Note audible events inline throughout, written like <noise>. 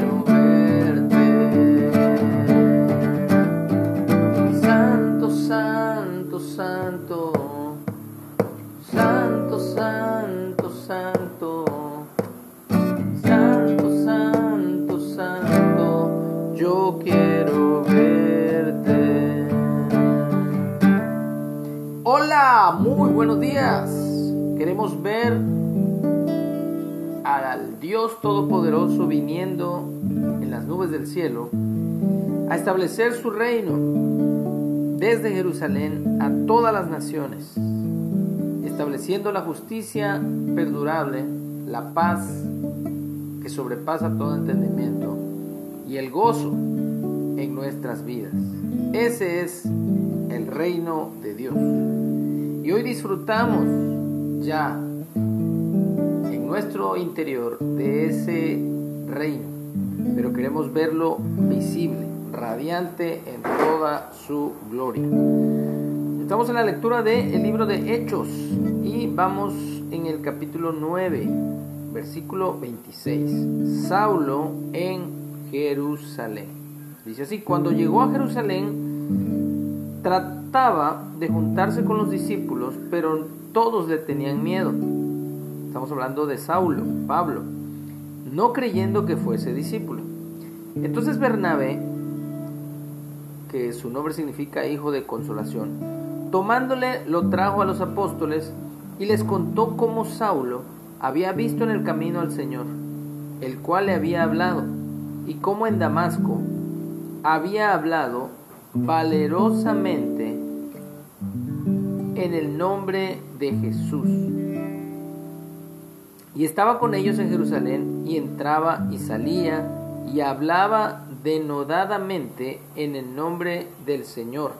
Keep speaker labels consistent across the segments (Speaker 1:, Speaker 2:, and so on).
Speaker 1: quiero verte. Santo, santo, santo. Santo, santo, santo. Santo, santo, santo. Yo quiero verte. Hola, muy buenos días. Queremos ver al Dios Todopoderoso viniendo en las nubes del cielo a establecer su reino desde Jerusalén a todas las naciones, estableciendo la justicia perdurable, la paz que sobrepasa todo entendimiento y el gozo en nuestras vidas. Ese es el reino de Dios. Y hoy disfrutamos ya nuestro interior de ese reino, pero queremos verlo visible, radiante en toda su gloria. Estamos en la lectura del libro de Hechos y vamos en el capítulo 9, versículo 26. Saulo en Jerusalén. Dice así, cuando llegó a Jerusalén, trataba de juntarse con los discípulos, pero todos le tenían miedo. Estamos hablando de Saulo, Pablo, no creyendo que fuese discípulo. Entonces Bernabé, que su nombre significa hijo de consolación, tomándole lo trajo a los apóstoles y les contó cómo Saulo había visto en el camino al Señor, el cual le había hablado, y cómo en Damasco había hablado valerosamente en el nombre de Jesús. Y estaba con ellos en Jerusalén y entraba y salía y hablaba denodadamente en el nombre del Señor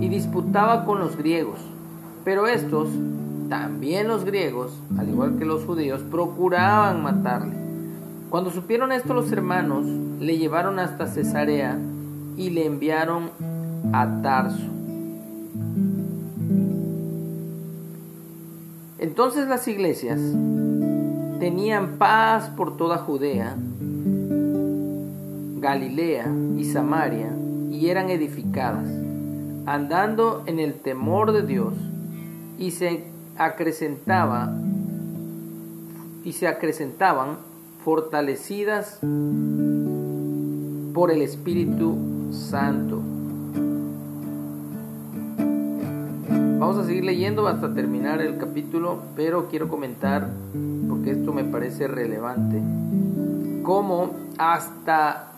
Speaker 1: y disputaba con los griegos. Pero estos, también los griegos, al igual que los judíos, procuraban matarle. Cuando supieron esto los hermanos, le llevaron hasta Cesarea y le enviaron a Tarso. Entonces las iglesias tenían paz por toda Judea, Galilea y Samaria y eran edificadas, andando en el temor de Dios y se acrecentaba y se acrecentaban fortalecidas por el Espíritu Santo. Vamos a seguir leyendo hasta terminar el capítulo, pero quiero comentar, porque esto me parece relevante, cómo hasta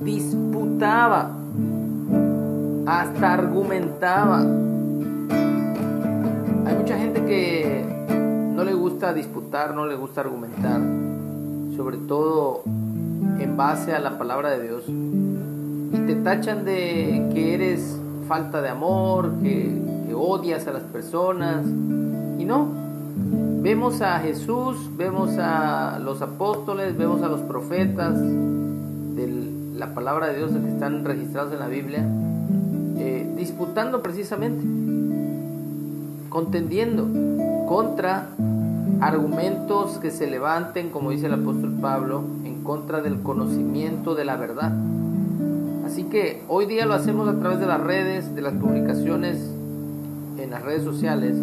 Speaker 1: disputaba, hasta argumentaba. Hay mucha gente que no le gusta disputar, no le gusta argumentar, sobre todo en base a la palabra de Dios y te tachan de que eres falta de amor, que, odias a las personas y no. Vemos a Jesús, vemos a los apóstoles, vemos a los profetas de la palabra de Dios que están registrados en la Biblia, eh, disputando precisamente, contendiendo contra argumentos que se levanten, como dice el apóstol Pablo, en contra del conocimiento de la verdad. Así que hoy día lo hacemos a través de las redes, de las publicaciones las redes sociales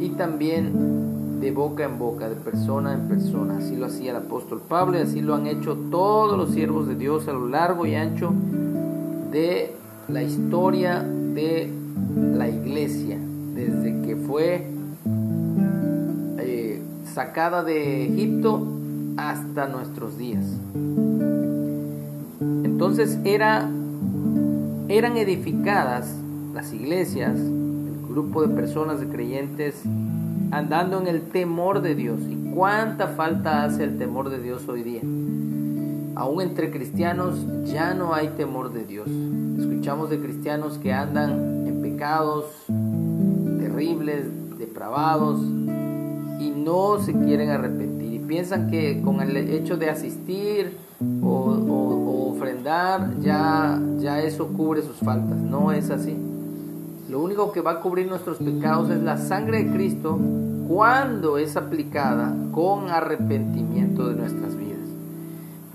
Speaker 1: y también de boca en boca, de persona en persona. Así lo hacía el apóstol Pablo y así lo han hecho todos los siervos de Dios a lo largo y ancho de la historia de la iglesia, desde que fue sacada de Egipto hasta nuestros días. Entonces era, eran edificadas las iglesias, grupo de personas, de creyentes, andando en el temor de Dios. ¿Y cuánta falta hace el temor de Dios hoy día? Aún entre cristianos ya no hay temor de Dios. Escuchamos de cristianos que andan en pecados terribles, depravados, y no se quieren arrepentir y piensan que con el hecho de asistir o, ofrendar ya, ya eso cubre sus faltas. No es así. Lo único que va a cubrir nuestros pecados es la sangre de Cristo cuando es aplicada con arrepentimiento de nuestras vidas.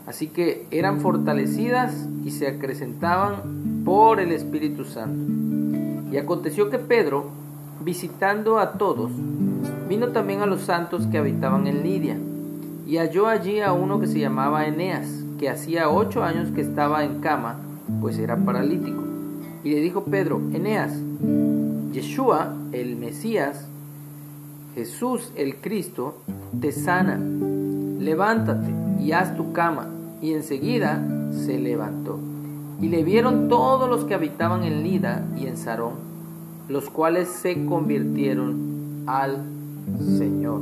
Speaker 1: Así que eran fortalecidas y se acrecentaban por el Espíritu Santo. Y aconteció que Pedro, visitando a todos, Vino también a los santos que habitaban en Lidia, y halló allí a uno que se llamaba Eneas, que hacía ocho años que estaba en cama, pues era paralítico. Y le dijo Pedro, Eneas, Yeshua, el Mesías, Jesús el Cristo, te sana. Levántate y haz tu cama. Y enseguida se levantó. Y le vieron todos los que habitaban en Lida y en Sarón, los cuales se convirtieron al Señor.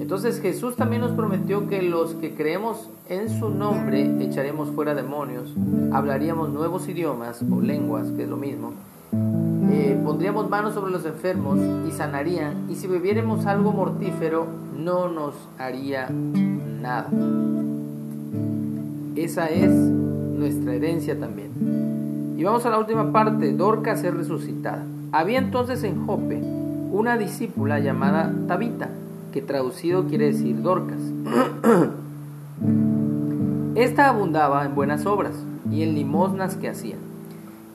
Speaker 1: Entonces Jesús también nos prometió que los que creemos en su nombre echaremos fuera demonios, hablaríamos nuevos idiomas o lenguas, que es lo mismo, eh, pondríamos manos sobre los enfermos y sanarían, y si bebiéramos algo mortífero no nos haría nada. Esa es nuestra herencia también. Y vamos a la última parte, Dorcas es resucitada. Había entonces en Jope una discípula llamada Tabita, que traducido quiere decir Dorcas. <clears throat> Esta abundaba en buenas obras y en limosnas que hacía.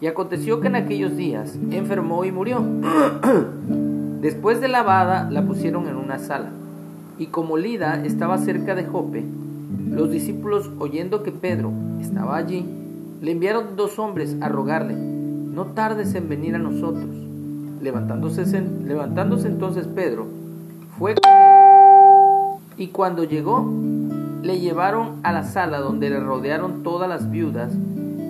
Speaker 1: Y aconteció que en aquellos días enfermó y murió. <clears throat> Después de lavada la pusieron en una sala. Y como Lida estaba cerca de Jope, los discípulos, oyendo que Pedro estaba allí, le enviaron dos hombres a rogarle, no tardes en venir a nosotros. Levantándose, entonces Pedro, fue con ellos, y cuando llegó, le llevaron a la sala donde le rodearon todas las viudas,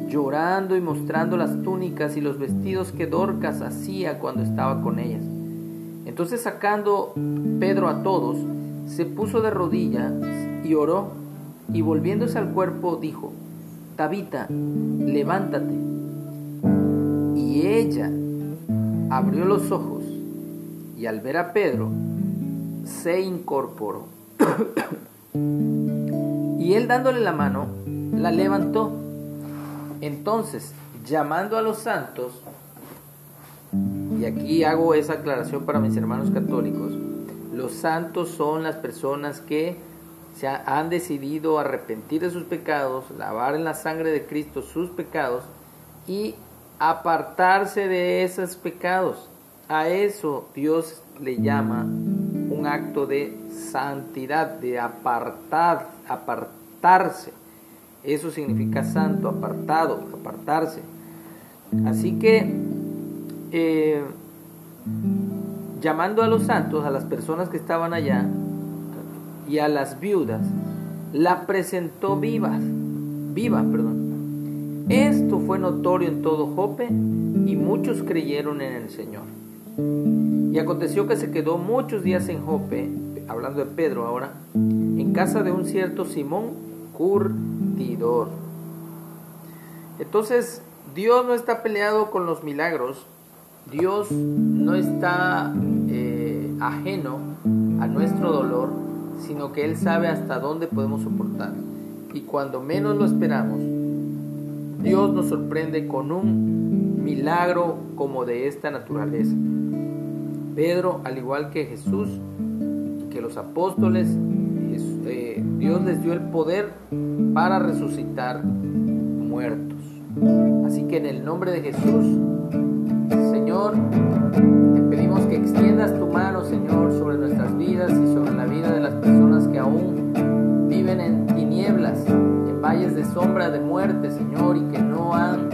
Speaker 1: llorando y mostrando las túnicas y los vestidos que Dorcas hacía cuando estaba con ellas. Entonces sacando Pedro a todos, se puso de rodillas y oró, y volviéndose al cuerpo dijo, Tabita, levántate. Y ella abrió los ojos y al ver a Pedro, se incorporó. <coughs> y él dándole la mano, la levantó. Entonces, llamando a los santos, y aquí hago esa aclaración para mis hermanos católicos, los santos son las personas que se han decidido arrepentir de sus pecados, lavar en la sangre de Cristo sus pecados y apartarse de esos pecados. A eso Dios le llama un acto de santidad, de apartar, apartarse. Eso significa santo, apartado, apartarse. Así que, eh, llamando a los santos, a las personas que estaban allá y a las viudas, la presentó viva, viva, perdón. Esto fue notorio en todo Jope y muchos creyeron en el Señor. Y aconteció que se quedó muchos días en Jope, hablando de Pedro ahora, en casa de un cierto Simón Entonces, Dios no está peleado con los milagros, Dios no está eh, ajeno a nuestro dolor, sino que Él sabe hasta dónde podemos soportar. Y cuando menos lo esperamos, Dios nos sorprende con un milagro como de esta naturaleza. Pedro, al igual que Jesús, que los apóstoles, eh, Dios les dio el poder para resucitar muertos. Así que en el nombre de Jesús, Señor, te pedimos que extiendas tu mano, Señor, sobre nuestras vidas y sobre la vida de las personas que aún viven en tinieblas, en valles de sombra de muerte, Señor, y que no han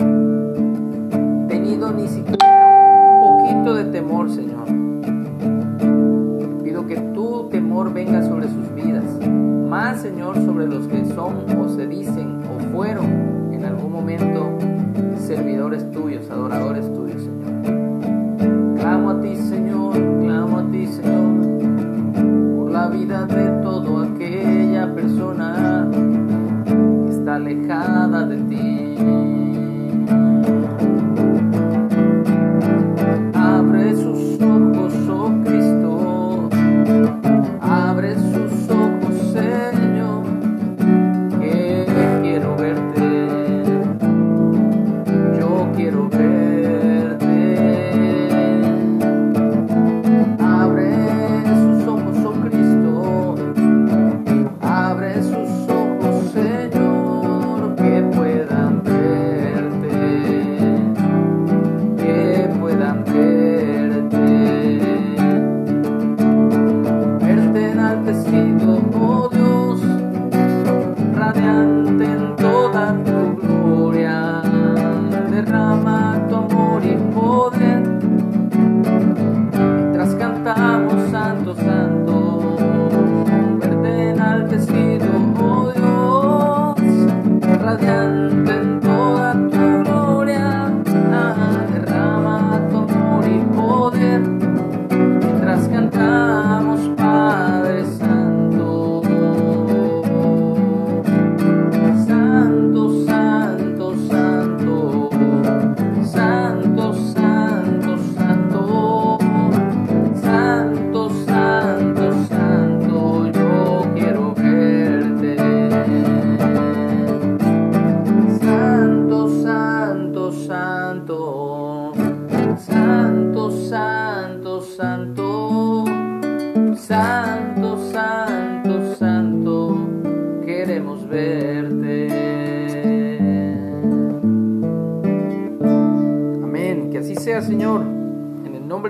Speaker 1: you.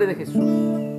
Speaker 1: De Jesús.